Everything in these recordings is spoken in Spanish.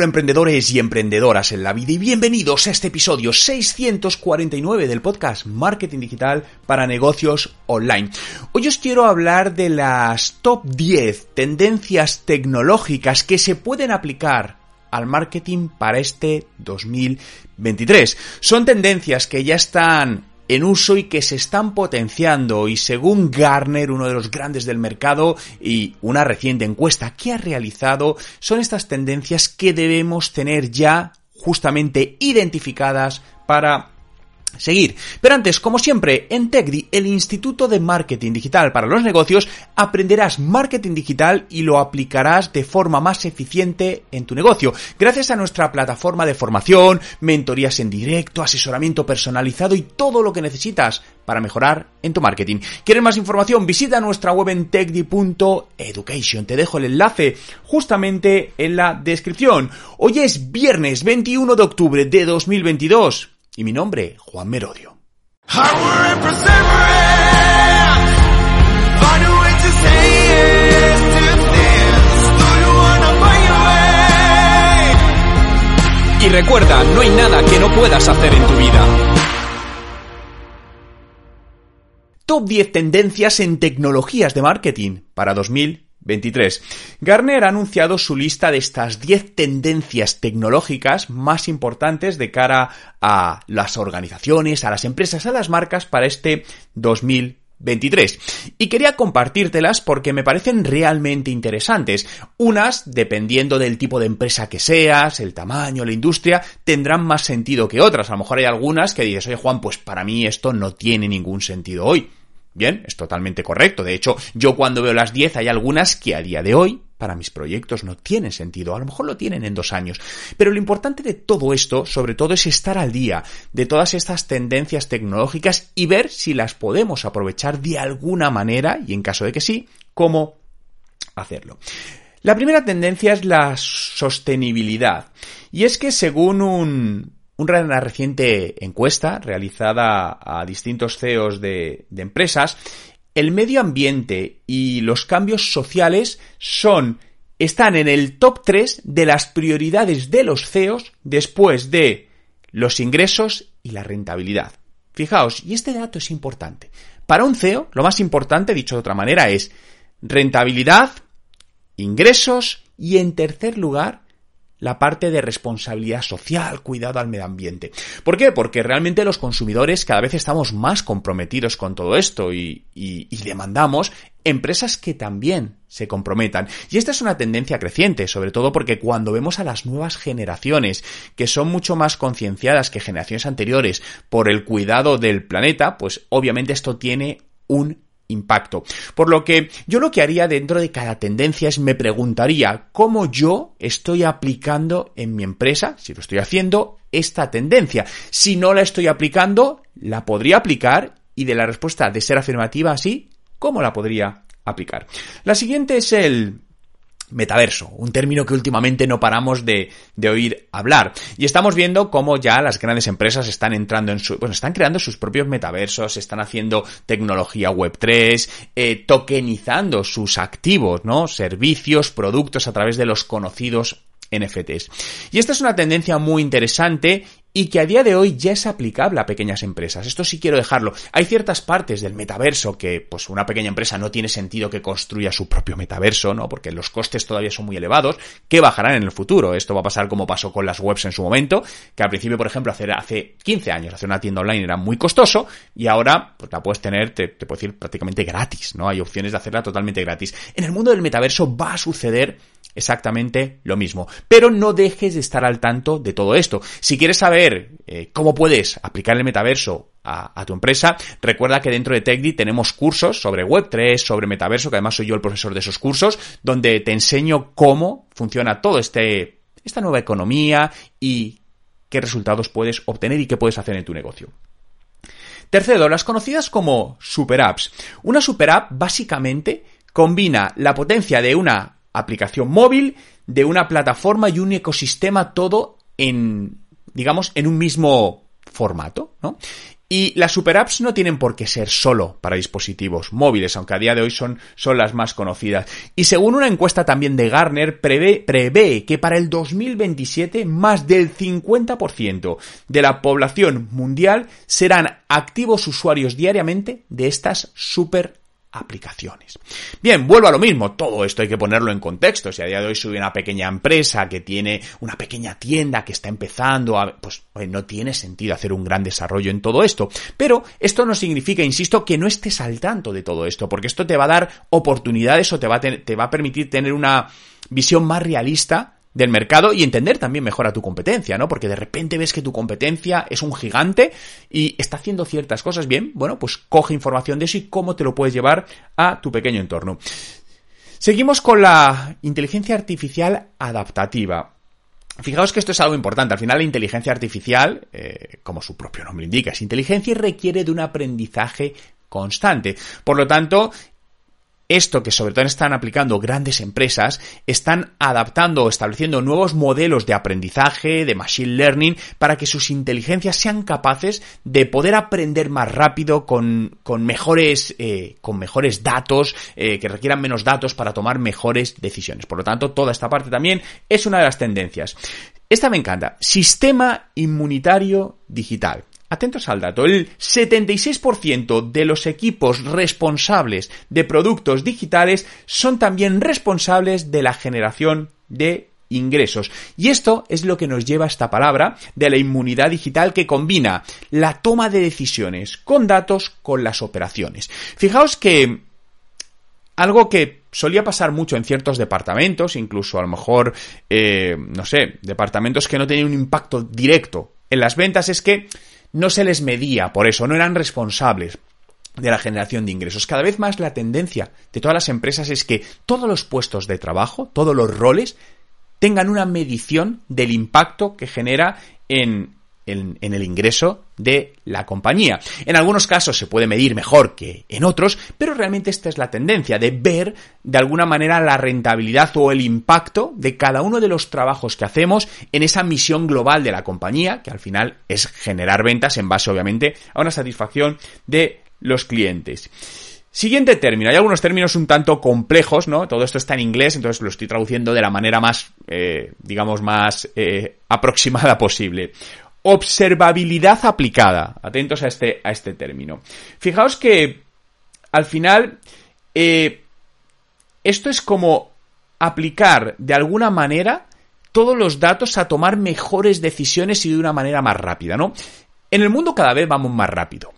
Emprendedores y emprendedoras en la vida y bienvenidos a este episodio 649 del podcast Marketing Digital para Negocios Online. Hoy os quiero hablar de las top 10 tendencias tecnológicas que se pueden aplicar al marketing para este 2023. Son tendencias que ya están en uso y que se están potenciando. Y según Garner, uno de los grandes del mercado y una reciente encuesta que ha realizado, son estas tendencias que debemos tener ya justamente identificadas para seguir. Pero antes, como siempre, en TechDi, el Instituto de Marketing Digital para los Negocios, aprenderás marketing digital y lo aplicarás de forma más eficiente en tu negocio, gracias a nuestra plataforma de formación, mentorías en directo, asesoramiento personalizado y todo lo que necesitas para mejorar en tu marketing. ¿Quieres más información? Visita nuestra web en techdi.education. Te dejo el enlace justamente en la descripción. Hoy es viernes 21 de octubre de 2022 y mi nombre, Juan Merodio. Y recuerda, no hay nada que no puedas hacer en tu vida. Top 10 tendencias en tecnologías de marketing para 2023. Garner ha anunciado su lista de estas 10 tendencias tecnológicas más importantes de cara a las organizaciones, a las empresas, a las marcas para este 2023. 23. Y quería compartírtelas porque me parecen realmente interesantes. Unas, dependiendo del tipo de empresa que seas, el tamaño, la industria, tendrán más sentido que otras. A lo mejor hay algunas que dices, oye Juan, pues para mí esto no tiene ningún sentido hoy. Bien, es totalmente correcto. De hecho, yo cuando veo las 10 hay algunas que a día de hoy para mis proyectos no tienen sentido. A lo mejor lo tienen en dos años. Pero lo importante de todo esto, sobre todo, es estar al día de todas estas tendencias tecnológicas y ver si las podemos aprovechar de alguna manera y en caso de que sí, cómo hacerlo. La primera tendencia es la sostenibilidad. Y es que según un, una reciente encuesta realizada a distintos CEOs de, empresas, el medio ambiente y los cambios sociales son están en el top 3 de las prioridades de los CEOs después de los ingresos y la rentabilidad. Fijaos, y este dato es importante. Para un CEO, lo más importante, dicho de otra manera, es rentabilidad, ingresos y, en tercer lugar, la parte de responsabilidad social, cuidado al medio ambiente. ¿Por qué? Porque realmente los consumidores cada vez estamos más comprometidos con todo esto y, y, y, demandamos empresas que también se comprometan. Y esta es una tendencia creciente, sobre todo porque cuando vemos a las nuevas generaciones, que son mucho más concienciadas que generaciones anteriores por el cuidado del planeta, pues obviamente esto tiene un impacto. Por lo que yo lo que haría dentro de cada tendencia es me preguntaría cómo yo estoy aplicando en mi empresa, si lo estoy haciendo, esta tendencia. Si no la estoy aplicando, la podría aplicar y de la respuesta de ser afirmativa así, ¿cómo la podría aplicar? La siguiente es el metaverso, un término que últimamente no paramos de, de, oír hablar. Y estamos viendo cómo ya las grandes empresas están entrando en su, bueno, están creando sus propios metaversos, están haciendo tecnología web 3, eh, tokenizando sus activos, ¿no? Servicios, productos a través de los conocidos NFTs. Y esta es una tendencia muy interesante y que a día de hoy ya es aplicable a pequeñas empresas. Esto sí quiero dejarlo. Hay ciertas partes del metaverso que, pues, una pequeña empresa no tiene sentido que construya su propio metaverso, ¿no? Porque los costes todavía son muy elevados, que bajarán en el futuro. Esto va a pasar como pasó con las webs en su momento, que al principio, por ejemplo, hacer, hace 15 años hacer una tienda online era muy costoso y ahora, pues, la puedes tener, te, te puedo decir, prácticamente gratis, ¿no? Hay opciones de hacerla totalmente gratis. En el mundo del metaverso va a suceder exactamente lo mismo. Pero no dejes de estar al tanto de todo esto. Si quieres saber eh, cómo puedes aplicar el metaverso a, tu empresa, recuerda que dentro de TechDi tenemos cursos sobre Web3, sobre metaverso, que además soy yo el profesor de esos cursos, donde te enseño cómo funciona todo este, esta nueva economía y qué resultados puedes obtener y qué puedes hacer en tu negocio. Tercero, las conocidas como super apps. Una super app básicamente combina la potencia de una aplicación móvil, de una plataforma y un ecosistema todo en, digamos, en un mismo formato, ¿no? Y las super apps no tienen por qué ser solo para dispositivos móviles, aunque a día de hoy son, son las más conocidas. Y según una encuesta también de Garner, prevé, prevé que para el 2027 más del 50% de la población mundial serán activos usuarios diariamente de estas super aplicaciones. Bien, vuelvo a lo mismo, todo esto hay que ponerlo en contexto. Si a día de hoy soy una pequeña empresa que tiene una pequeña tienda que está empezando a, pues no tiene sentido hacer un gran desarrollo en todo esto. Pero esto no significa, insisto, que no estés al tanto de todo esto, porque esto te va a dar oportunidades o te va a, te va a permitir tener una visión más realista del mercado y entender también mejor a tu competencia, ¿no? Porque de repente ves que tu competencia es un gigante y está haciendo ciertas cosas bien, bueno, pues coge información de eso y cómo te lo puedes llevar a tu pequeño entorno. Seguimos con la inteligencia artificial adaptativa. Fijaos que esto es algo importante. Al final la inteligencia artificial, eh, como su propio nombre indica, es inteligencia y requiere de un aprendizaje constante. Por lo tanto, esto que sobre todo están aplicando grandes empresas, están adaptando o estableciendo nuevos modelos de aprendizaje, de machine learning, para que sus inteligencias sean capaces de poder aprender más rápido con, con mejores, eh, con mejores datos, eh, que requieran menos datos para tomar mejores decisiones. Por lo tanto, toda esta parte también es una de las tendencias. Esta me encanta. Sistema inmunitario digital. Atentos al dato, el 76% de los equipos responsables de productos digitales son también responsables de la generación de ingresos. Y esto es lo que nos lleva a esta palabra de la inmunidad digital que combina la toma de decisiones con datos con las operaciones. Fijaos que algo que solía pasar mucho en ciertos departamentos, incluso a lo mejor, eh, no sé, departamentos que no tenían un impacto directo en las ventas, es que no se les medía por eso, no eran responsables de la generación de ingresos. Cada vez más la tendencia de todas las empresas es que todos los puestos de trabajo, todos los roles, tengan una medición del impacto que genera en el ingreso de la compañía. En algunos casos se puede medir mejor que en otros, pero realmente esta es la tendencia de ver de alguna manera la rentabilidad o el impacto de cada uno de los trabajos que hacemos en esa misión global de la compañía, que al final es generar ventas en base obviamente a una satisfacción de los clientes. Siguiente término. Hay algunos términos un tanto complejos, ¿no? Todo esto está en inglés, entonces lo estoy traduciendo de la manera más, eh, digamos, más eh, aproximada posible. Observabilidad aplicada. Atentos a este, a este término. Fijaos que al final eh, esto es como aplicar de alguna manera todos los datos a tomar mejores decisiones y de una manera más rápida, ¿no? En el mundo cada vez vamos más rápido.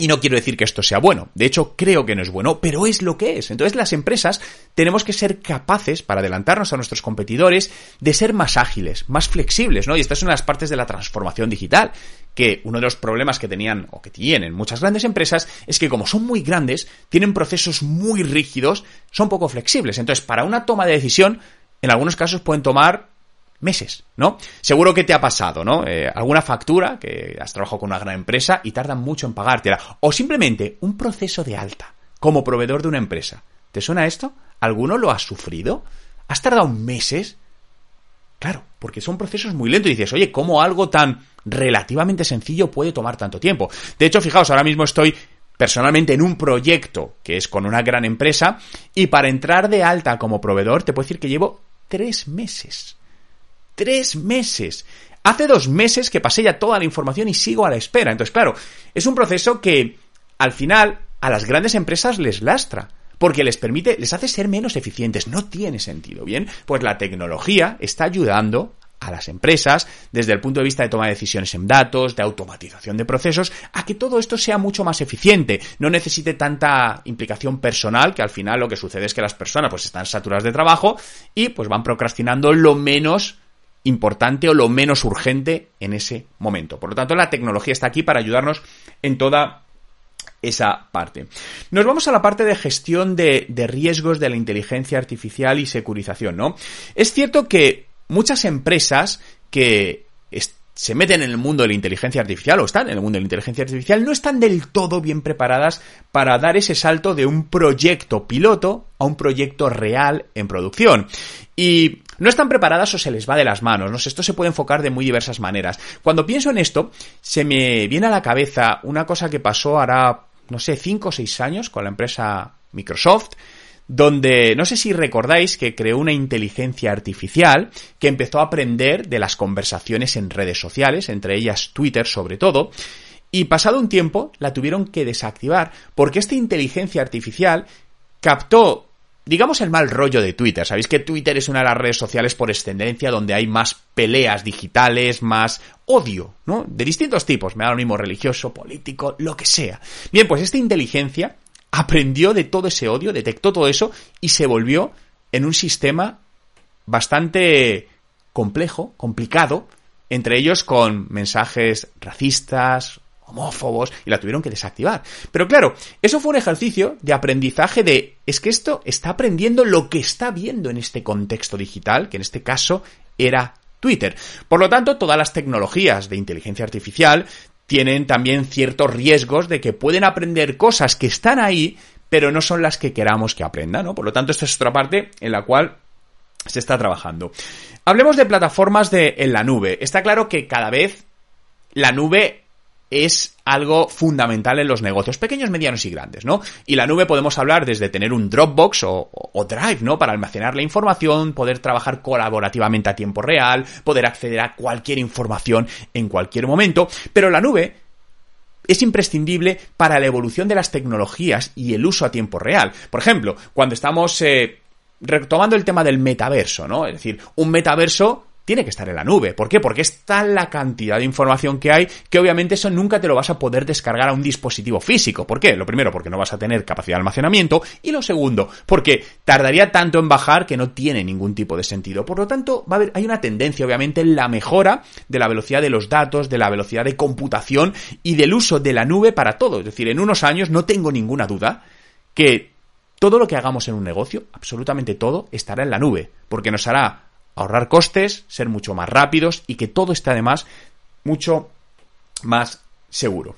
Y no quiero decir que esto sea bueno, de hecho creo que no es bueno, pero es lo que es. Entonces las empresas tenemos que ser capaces, para adelantarnos a nuestros competidores, de ser más ágiles, más flexibles, ¿no? Y esta es una de las partes de la transformación digital, que uno de los problemas que tenían o que tienen muchas grandes empresas es que como son muy grandes, tienen procesos muy rígidos, son poco flexibles. Entonces para una toma de decisión, en algunos casos pueden tomar meses, ¿no? Seguro que te ha pasado, ¿no? Eh, alguna factura que has trabajado con una gran empresa y tardan mucho en pagártela. O simplemente un proceso de alta como proveedor de una empresa. ¿Te suena esto? ¿Alguno lo ha sufrido? ¿Has tardado meses? Claro, porque son procesos muy lentos y dices, oye, ¿cómo algo tan relativamente sencillo puede tomar tanto tiempo? De hecho, fijaos, ahora mismo estoy personalmente en un proyecto que es con una gran empresa y para entrar de alta como proveedor te puedo decir que llevo tres meses tres meses. Hace dos meses que pasé ya toda la información y sigo a la espera. Entonces, claro, es un proceso que al final a las grandes empresas les lastra. Porque les permite, les hace ser menos eficientes. No tiene sentido, ¿bien? Pues la tecnología está ayudando a las empresas desde el punto de vista de toma de decisiones en datos, de automatización de procesos, a que todo esto sea mucho más eficiente, no necesite tanta implicación personal, que al final lo que sucede es que las personas pues están saturadas de trabajo y pues van procrastinando lo menos importante o lo menos urgente en ese momento. Por lo tanto, la tecnología está aquí para ayudarnos en toda esa parte. Nos vamos a la parte de gestión de, riesgos de la inteligencia artificial y securización, ¿no? Es cierto que muchas empresas que se meten en el mundo de la inteligencia artificial o están en el mundo de la inteligencia artificial no están del todo bien preparadas para dar ese salto de un proyecto piloto a un proyecto real en producción. Y no están preparadas o se les va de las manos. ¿no? Esto se puede enfocar de muy diversas maneras. Cuando pienso en esto, se me viene a la cabeza una cosa que pasó ahora, no sé, 5 o 6 años con la empresa Microsoft, donde no sé si recordáis que creó una inteligencia artificial que empezó a aprender de las conversaciones en redes sociales, entre ellas Twitter sobre todo, y pasado un tiempo la tuvieron que desactivar porque esta inteligencia artificial captó digamos el mal rollo de Twitter. Sabéis que Twitter es una de las redes sociales por extendencia donde hay más peleas digitales, más odio, ¿no? De distintos tipos, me da lo mismo religioso, político, lo que sea. Bien, pues esta inteligencia aprendió de todo ese odio, detectó todo eso y se volvió en un sistema bastante complejo, complicado, entre ellos con mensajes racistas, homófobos, y la tuvieron que desactivar. Pero claro, eso fue un ejercicio de aprendizaje de, es que esto está aprendiendo lo que está viendo en este contexto digital, que en este caso era Twitter. Por lo tanto, todas las tecnologías de inteligencia artificial tienen también ciertos riesgos de que pueden aprender cosas que están ahí, pero no son las que queramos que aprendan, ¿no? Por lo tanto, esta es otra parte en la cual se está trabajando. Hablemos de plataformas de, en la nube. Está claro que cada vez la nube es algo fundamental en los negocios pequeños, medianos y grandes, ¿no? Y la nube podemos hablar desde tener un Dropbox o, o, Drive, ¿no? Para almacenar la información, poder trabajar colaborativamente a tiempo real, poder acceder a cualquier información en cualquier momento, pero la nube es imprescindible para la evolución de las tecnologías y el uso a tiempo real. Por ejemplo, cuando estamos eh, retomando el tema del metaverso, ¿no? Es decir, un metaverso tiene que estar en la nube. ¿Por qué? Porque está la cantidad de información que hay que obviamente eso nunca te lo vas a poder descargar a un dispositivo físico. ¿Por qué? Lo primero, porque no vas a tener capacidad de almacenamiento y lo segundo, porque tardaría tanto en bajar que no tiene ningún tipo de sentido. Por lo tanto, va a haber, hay una tendencia obviamente en la mejora de la velocidad de los datos, de la velocidad de computación y del uso de la nube para todo. Es decir, en unos años no tengo ninguna duda que todo lo que hagamos en un negocio, absolutamente todo, estará en la nube, porque nos hará ahorrar costes, ser mucho más rápidos y que todo esté además mucho más seguro.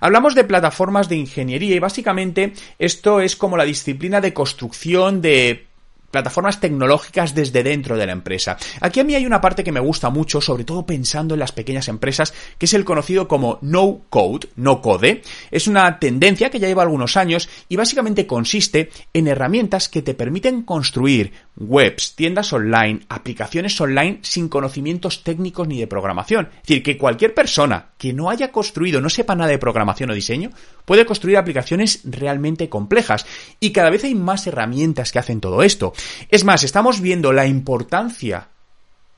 Hablamos de plataformas de ingeniería y básicamente esto es como la disciplina de construcción de plataformas tecnológicas desde dentro de la empresa. Aquí a mí hay una parte que me gusta mucho, sobre todo pensando en las pequeñas empresas, que es el conocido como no code, no code. Es una tendencia que ya lleva algunos años y básicamente consiste en herramientas que te permiten construir webs, tiendas online, aplicaciones online sin conocimientos técnicos ni de programación. Es decir, que cualquier persona que no haya construido, no sepa nada de programación o diseño, puede construir aplicaciones realmente complejas. Y cada vez hay más herramientas que hacen todo esto. Es más, estamos viendo la importancia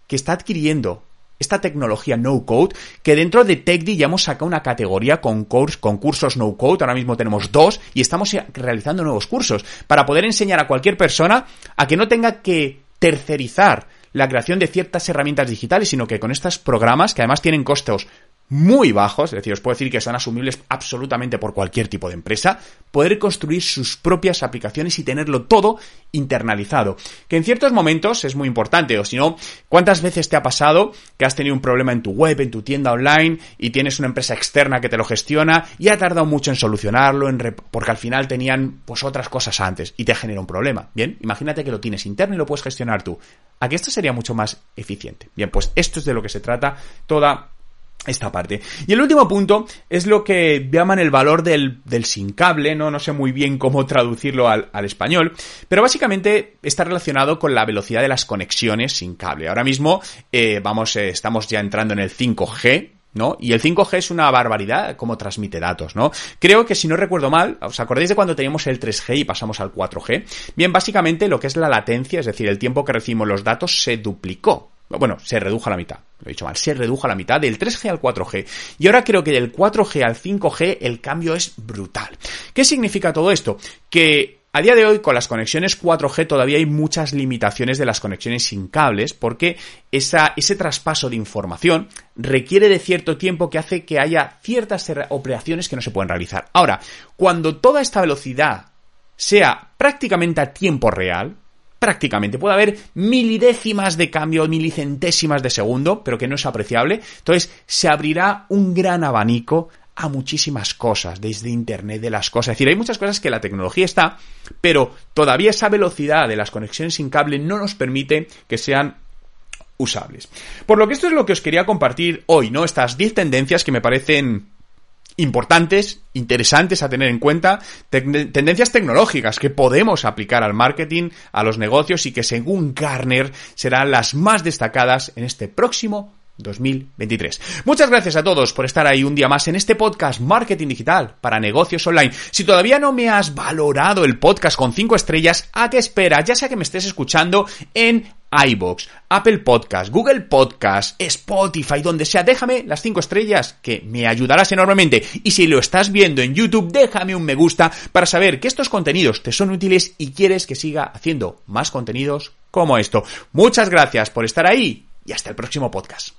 que está adquiriendo esta tecnología no code, que dentro de TechDi ya hemos sacado una categoría con, con cursos no code, ahora mismo tenemos dos y estamos realizando nuevos cursos para poder enseñar a cualquier persona a que no tenga que tercerizar la creación de ciertas herramientas digitales, sino que con estos programas, que además tienen costos muy bajos, es decir, os puedo decir que son asumibles absolutamente por cualquier tipo de empresa, poder construir sus propias aplicaciones y tenerlo todo internalizado. Que en ciertos momentos es muy importante, o si no, ¿cuántas veces te ha pasado que has tenido un problema en tu web, en tu tienda online, y tienes una empresa externa que te lo gestiona y ha tardado mucho en solucionarlo, en porque al final tenían pues otras cosas antes y te genera un problema? Bien, imagínate que lo tienes interno y lo puedes gestionar tú. Aquí esto sería mucho más eficiente. Bien, pues esto es de lo que se trata toda esta parte. Y el último punto es lo que llaman el valor del, del sin cable, ¿no? No sé muy bien cómo traducirlo al, al, español, pero básicamente está relacionado con la velocidad de las conexiones sin cable. Ahora mismo, eh, vamos, eh, estamos ya entrando en el 5G, ¿no? Y el 5G es una barbaridad como transmite datos, ¿no? Creo que si no recuerdo mal, ¿os acordáis de cuando teníamos el 3G y pasamos al 4G? Bien, básicamente lo que es la latencia, es decir, el tiempo que recibimos los datos se duplicó. Bueno, se redujo a la mitad, lo he dicho mal, se redujo a la mitad del 3G al 4G. Y ahora creo que del 4G al 5G el cambio es brutal. ¿Qué significa todo esto? Que a día de hoy, con las conexiones 4G todavía hay muchas limitaciones de las conexiones sin cables, porque ese traspaso de información requiere de cierto tiempo que hace que haya ciertas operaciones que no se pueden realizar. Ahora, cuando toda esta velocidad sea prácticamente a tiempo real, prácticamente. Puede haber milidécimas de cambio, milicentésimas de segundo, pero que no es apreciable. Entonces, se abrirá un gran abanico a muchísimas cosas, desde Internet de las cosas. Es decir, hay muchas cosas que la tecnología está, pero todavía esa velocidad de las conexiones sin cable no nos permite que sean usables. Por lo que esto es lo que os quería compartir hoy, ¿no? Estas 10 tendencias que me parecen importantes, interesantes a tener en cuenta, tendencias tecnológicas que podemos aplicar al marketing, a los negocios y que según Garner serán las más destacadas en este próximo 2023. Muchas gracias a todos por estar ahí un día más en este podcast Marketing Digital para negocios online. Si todavía no me has valorado el podcast con 5 estrellas, ¿a qué esperas? Ya sea que me estés escuchando en iBox, Apple Podcast, Google Podcast, Spotify, donde sea, déjame las 5 estrellas que me ayudarás enormemente. Y si lo estás viendo en YouTube, déjame un me gusta para saber que estos contenidos te son útiles y quieres que siga haciendo más contenidos como esto. Muchas gracias por estar ahí y hasta el próximo podcast.